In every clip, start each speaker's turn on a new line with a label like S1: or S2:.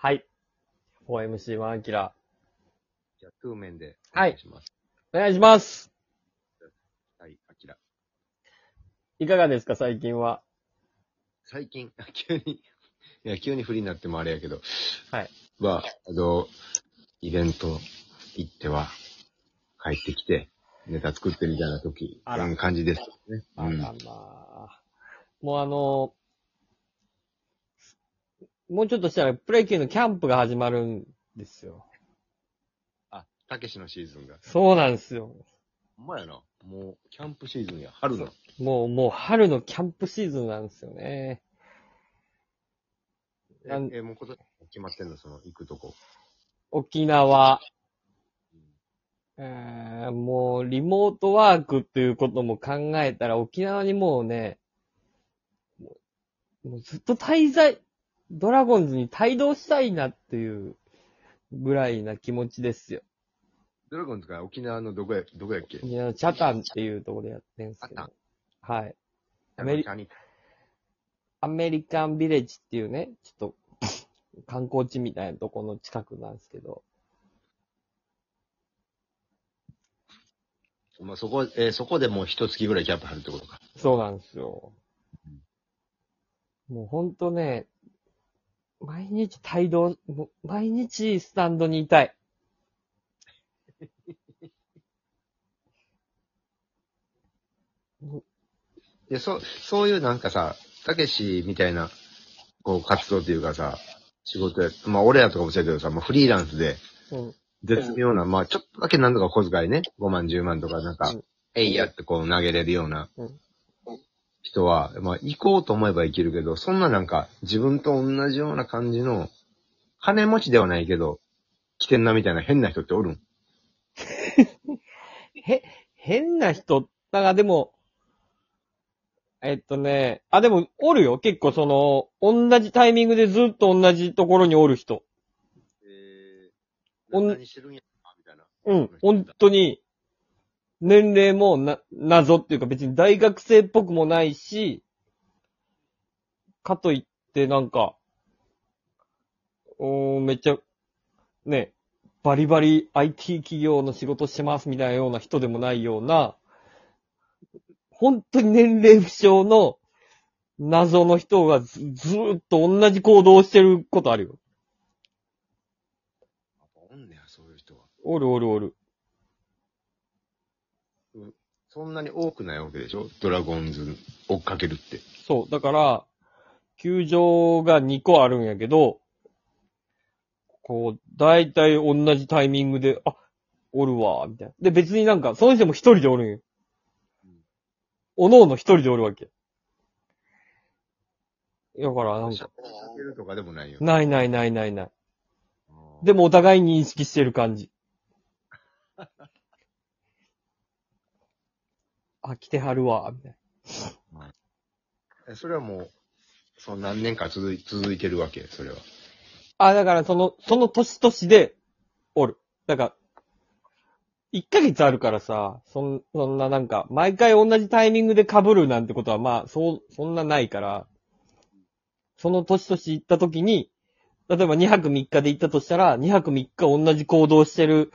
S1: はい。4MC1 アキラ。
S2: じゃあ、トゥーメンで。
S1: はい
S2: お願いします。
S1: お願いします。
S2: はい、アキラ。
S1: いかがですか、最近は？
S2: 最近、急に、いや、急にフリーになってもあれやけど。
S1: はい。
S2: は、あの、イベント行っては、帰ってきて、ネタ作ってみたいな時、
S1: あら
S2: うん感じですね。うん
S1: あらまあ。もうあの、もうちょっとしたらプロ野球のキャンプが始まるんですよ。
S2: あ、たけしのシーズンが。
S1: そうなんですよ。
S2: ほんまやな。もう、キャンプシーズンや。春の。
S1: もう、もう春のキャンプシーズンなんですよね。
S2: え
S1: なん、
S2: えもうこと、決まってんの？その、行くとこ。
S1: 沖縄、えーもうリモートワークっていうことも考えたら沖縄にもうね、もうずっと滞在、ドラゴンズに帯同したいなっていうぐらいな気持ちですよ。
S2: ドラゴンズが沖縄のどこや、どこやっけ？
S1: いや、チャタンっていうところでやってんすけど。はい。アメリ
S2: チャニ
S1: アメリカンビレッジっていうね、ちょっと観光地みたいなところの近くなんですけど。
S2: まあ、そこ、えーそこでもう一月ぐらいキャンプ張るってことか。
S1: そうなんですよ。もうほんとね、毎日帯同、もう毎日スタンドにいたい。
S2: で、そ、そういうなんかさ、たけしみたいな、こう、活動っていうかさ、仕事や、まあ、俺らとかもそうやけどさ、もうフリーランスで、
S1: うん。
S2: 絶妙な、まあ、ちょっとだけなんとか小遣いね、5万、10万とかなんか
S1: うん、
S2: えいやってこう投げれるような
S1: うん
S2: 人は、まあ、行こうと思えば行けるけど、そんななんか、自分と同じような感じの、金持ちではないけど、来てんなみたいな変な人っておるん？
S1: へ、変な人、だからでも、えっとね、あ、でも、おるよ。結構その、同じタイミングでずっと同じところにおる人。
S2: え
S1: おん
S2: 何してるんやみたいな。
S1: うん。本当に、年齢もな、謎っていうか別に大学生っぽくもないし、かといってなんか、おーめっちゃ、ね、バリバリ IT 企業の仕事してますみたいなような人でもないような、本当に年齢不詳の謎の人がずずーっと同じ行動をしてることあるよ。
S2: やっぱおんねや、そういう人は。
S1: おるおるおる。
S2: そんなに多くないわけでしょ？ドラゴンズ追っかけるって。
S1: そう。だから、球場が2個あるんやけど、こう、だいたい同じタイミングで、あ、おるわ、みたいな。で、別になんか、その人も一人でおるんよ。おのおの一人でおるわけ。だから、なんか、
S2: 追っかけるとかでもないよ。
S1: ないないないないでもお互い認識してる感じ。あ、来てはるわ、みたいな。
S2: えそれはもう、その何年か続い続いてるわけ、それは。
S1: あ、だからその、その年々で、おる。だから、1ヶ月あるからさ、そん、そんななんか、毎回同じタイミングで被るなんてことはまあ、そう、そんなないから、その年々行った時に、例えば2泊3日で行ったとしたら、2泊3日同じ行動してる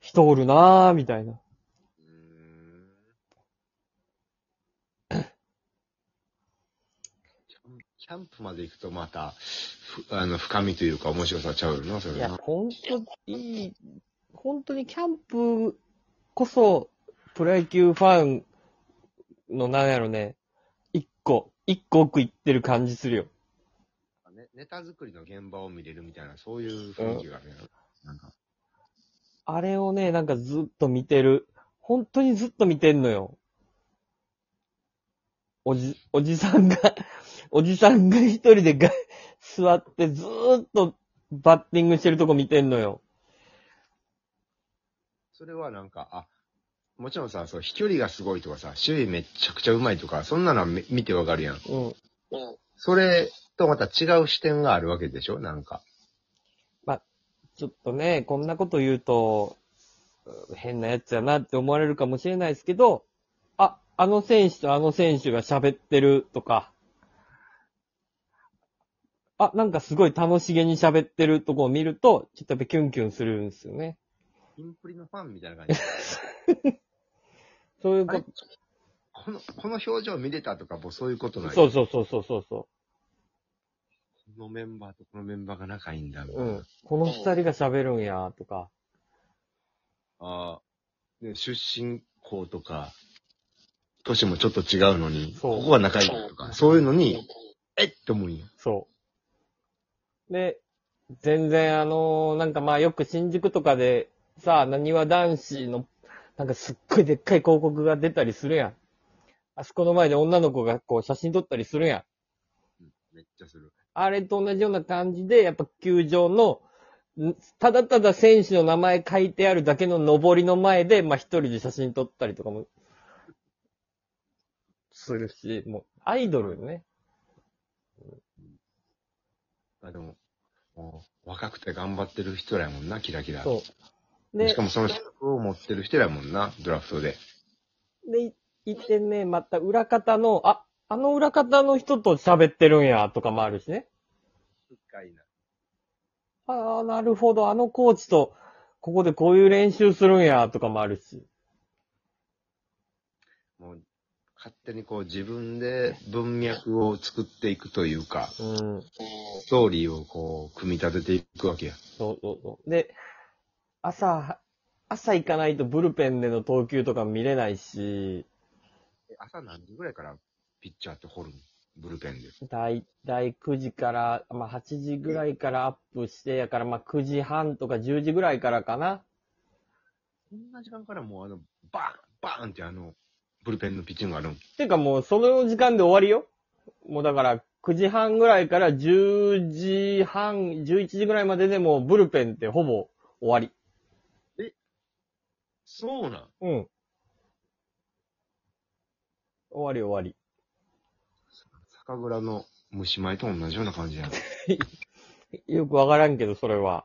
S1: 人おるなぁ、みたいな。
S2: うーんキャンキャンプまで行くとまた、ふあの、深みというか面白さちゃうよな、そ
S1: いや
S2: れな、。
S1: ほんと、いい、本当にキャンプこそ、プロ野球ファンのなんやろね、一個、一個奥行ってる感じするよ。
S2: ねネタ作りの現場を見れるみたいな、そういう雰囲気がね、なんか、
S1: あれをね、なんかずっと見てる。本当にずっと見てんのよ。おじ、おじさんが、おじさんが一人でが 座ってずーっとバッティングしてるとこ見てんのよ。
S2: それはなんか、あ、もちろんさ、そう、飛距離がすごいとかさ、守備めっちゃくちゃうまいとか、そんなのはめ見てわかるやん。
S1: うん。
S2: それとまた違う視点があるわけでしょ？なんか。
S1: ちょっとね、こんなこと言うと、うん変なやつやなって思われるかもしれないですけど、あ、あの選手とあの選手が喋ってるとか、あ、なんかすごい楽しげに喋ってるとこを見ると、ちょっとやっぱキュンキュンするんですよね。
S2: キンプリのファンみたいな感じ。
S1: そういうこ
S2: この、この表情見れたとかもうそういうことな
S1: と。
S2: い
S1: そうそうそうそうそうそ
S2: このメンバーとこのメンバーが仲いいんだ。み
S1: う。うん。この二人が喋るんや、とか。
S2: ああ、ね、出身校とか、年もちょっと違うのに、
S1: そう
S2: ここは仲いいとか、そういうのに、えっって思うんや。
S1: そう。で、全然あのーなんかまあよく新宿とかでさ、なにわ男子の、なんかすっごいでっかい広告が出たりするやん。あそこの前で女の子がこう写真撮ったりするやん。
S2: めっちゃする。
S1: あれと同じような感じで、やっぱ球場の、んただただ選手の名前書いてあるだけの上りの前で、まあ一人で写真撮ったりとかも、するし、もう、アイドルね。
S2: あ、でも、若くて頑張ってる人らやもんな、キラキラ。
S1: そう。で
S2: しか、もその資格を持ってる人らやもんな、ドラフトで。
S1: で、いいてね、また裏方の、あ、あの裏方の人と喋ってるんや、とかもあるしね。
S2: 深いな。
S1: ああ、なるほど、あのコーチと、ここでこういう練習するんや、とかもあるし。
S2: もう、勝手にこう自分で文脈を作っていくというか、
S1: うん。
S2: ストーリーをこう、組み立てていくわけや。
S1: そうそうそう。で、朝、朝行かないとブルペンでの投球とか見れないし、
S2: え朝何時ぐらいからピッチャーって掘るの？ブルペンで。
S1: だいたい9時から、まあ8時ぐらいからアップして、やからまあ9時半とか10時ぐらいからかな。
S2: そんな時間からもうあの、バーンバーンってあの、ブルペンのピッチングがあるん。
S1: ていうかもうその時間で終わりよ。もうだから9時半ぐらいから10時半、11時ぐらいまででもうブルペンってほぼ終わり。
S2: そうなん？
S1: うん。終わり終わり。
S2: 酒蔵の虫米と同じような感じやな。
S1: よくわからんけど、それは。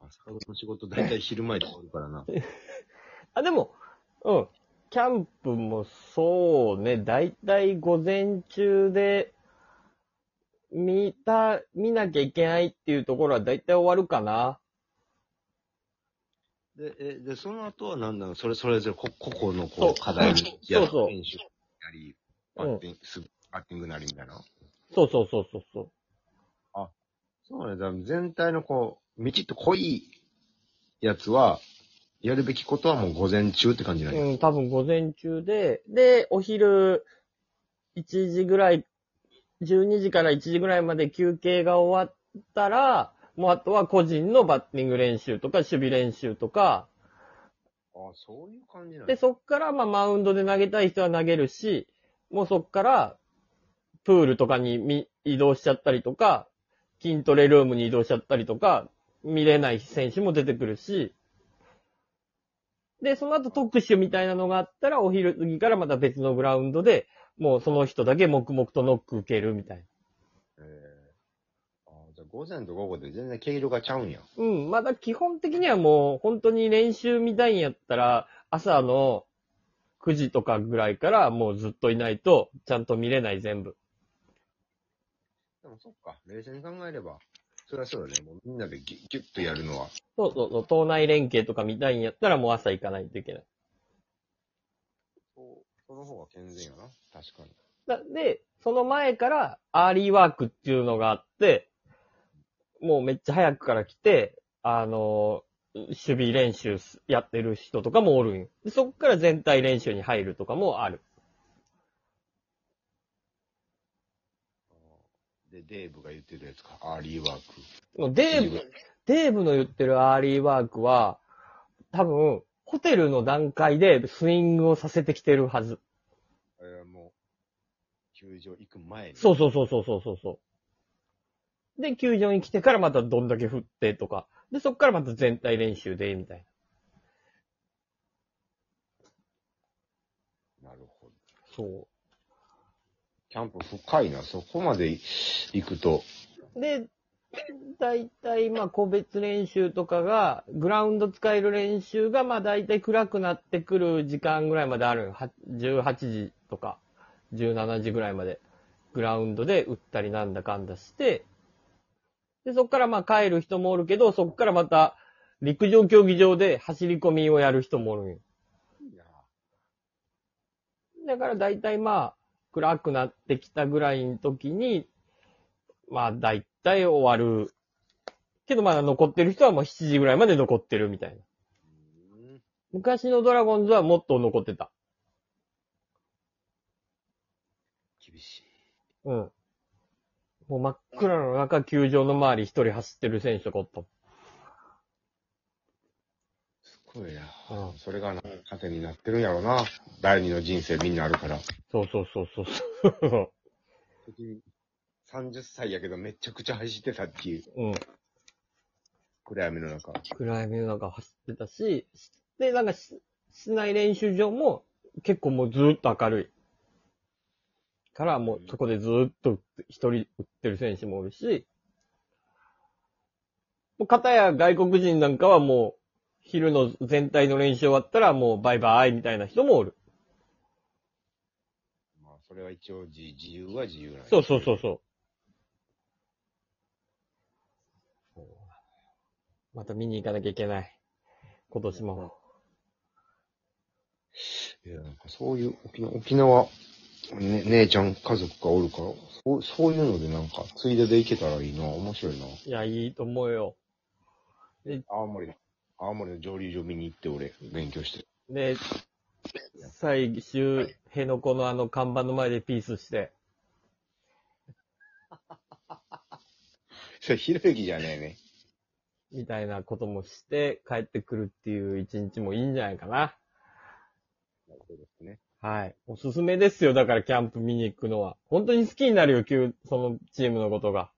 S2: あ酒蔵の仕事大体昼前で終わるからな。
S1: あ、でも、うん。キャンプもそうね、だいたい午前中で、見た、見なきゃいけないっていうところはだいたい終わるかな。
S2: で、え、で、その後は何なのそれ、それぞれこ、個々のこう、課題にやる
S1: そうそう
S2: 練り、バッティング、すバッティングなりみたいな？
S1: そうそうそうそうそう。
S2: そうね。だ全体のこう、みちっと濃いやつは、やるべきことはもう午前中って感じなんや。
S1: うん、多分午前中で、で、お昼1時ぐらい、12時から1時ぐらいまで休憩が終わったら、もうあとは個人のバッティング練習とか守備練習とか、
S2: ああ、そういう感じなん
S1: で、そっからまあマウンドで投げたい人は投げるし、もうそっからプールとかにみ移動しちゃったりとか、筋トレルームに移動しちゃったりとか、見れない選手も出てくるし、で、その後特殊みたいなのがあったら、お昼過ぎからまた別のグラウンドで、もうその人だけ黙々とノック受けるみたいな。
S2: ええああ、じゃあ午前と午後で全然毛色がちゃうんや。
S1: うん、まだ基本的にはもう本当に練習みたいんやったら、朝の9時とかぐらいからもうずっといないと、ちゃんと見れない全部。
S2: でもそっか、冷静に考えれば、それはそうだね。もうみんなでギュッギュッとやるのは。
S1: そうそうそう、党内連携とか見たいんやったらもう朝行かないといけない。
S2: そう、その方が健全やな。確かに。
S1: だで、その前からアーリーワークっていうのがあって、もうめっちゃ早くから来て、あの、守備練習すやってる人とかもおるんよ。でそっから全体練習に入るとかもある。
S2: で、デーブが言ってるやつか。アーリーワーク。
S1: デーブ、デーブの言ってるアーリーワークは、多分、ホテルの段階でスイングをさせてきてるはず。
S2: えー、もう、球場行く前に。
S1: そうそうそうそうそうそう。で、球場に来てからまたどんだけ振ってとか。で、そっからまた全体練習で、みたい
S2: なるほど。
S1: な。そ
S2: キャンプ深いな。そこまで行くと。
S1: う。で、だいたいまあ個別練習とかが、グラウンド使える練習がまあだいたい暗くなってくる時間ぐらいまであるよ。は18時とか、17時ぐらいまで。グラウンドで打ったりなんだかんだして、で、そっからまあ帰る人もおるけど、そっからまた陸上競技場で走り込みをやる人もおるんよ。だから大体まあ、暗くなってきたぐらいの時に、まあ大体終わる。けどまだ残ってる人はもう7時ぐらいまで残ってるみたいな。昔のドラゴンズはもっと残ってた。
S2: 厳しい。
S1: うん。もう真っ暗の中、球場の周り一人走ってる選手とかおった
S2: ごいな。
S1: うん
S2: それがな、糧になってるんやろな。第二の人生みんなあるから。
S1: そうそうそうそうそう。
S2: 30歳やけどめちゃくちゃ走ってたっていう
S1: うん。
S2: 暗闇の中。
S1: 暗闇の中走ってたし、で、なんかし、室内練習場も結構もうずーっと明るい。からもうそこでずーっと一人打ってる選手もおるし、もう片や外国人なんかはもう昼の全体の練習終わったらもうバイバイみたいな人もおる。
S2: まあ、それは一応自自由は自由なんや
S1: そうそうそうそう。また見に行かなきゃいけない。今年も。
S2: いや、なんかそういう沖縄、沖縄、ね、姉ちゃん家族がおるから、そう、そういうのでなんか、ついでで行けたらいいな。面白いな。
S1: いや、いいと思うよ。
S2: 青森、青森の蒸留所見に行って俺、勉強して。
S1: で、最終、辺野古のあの看板の前でピースして、
S2: それ、ひろゆきじゃねえね。
S1: みたいなこともして、帰ってくるっていう一日もいいんじゃないかな。
S2: そうですね。
S1: はい。おすすめですよ。だからキャンプ見に行くのは。本当に好きになるよ、旧そのチームのことが。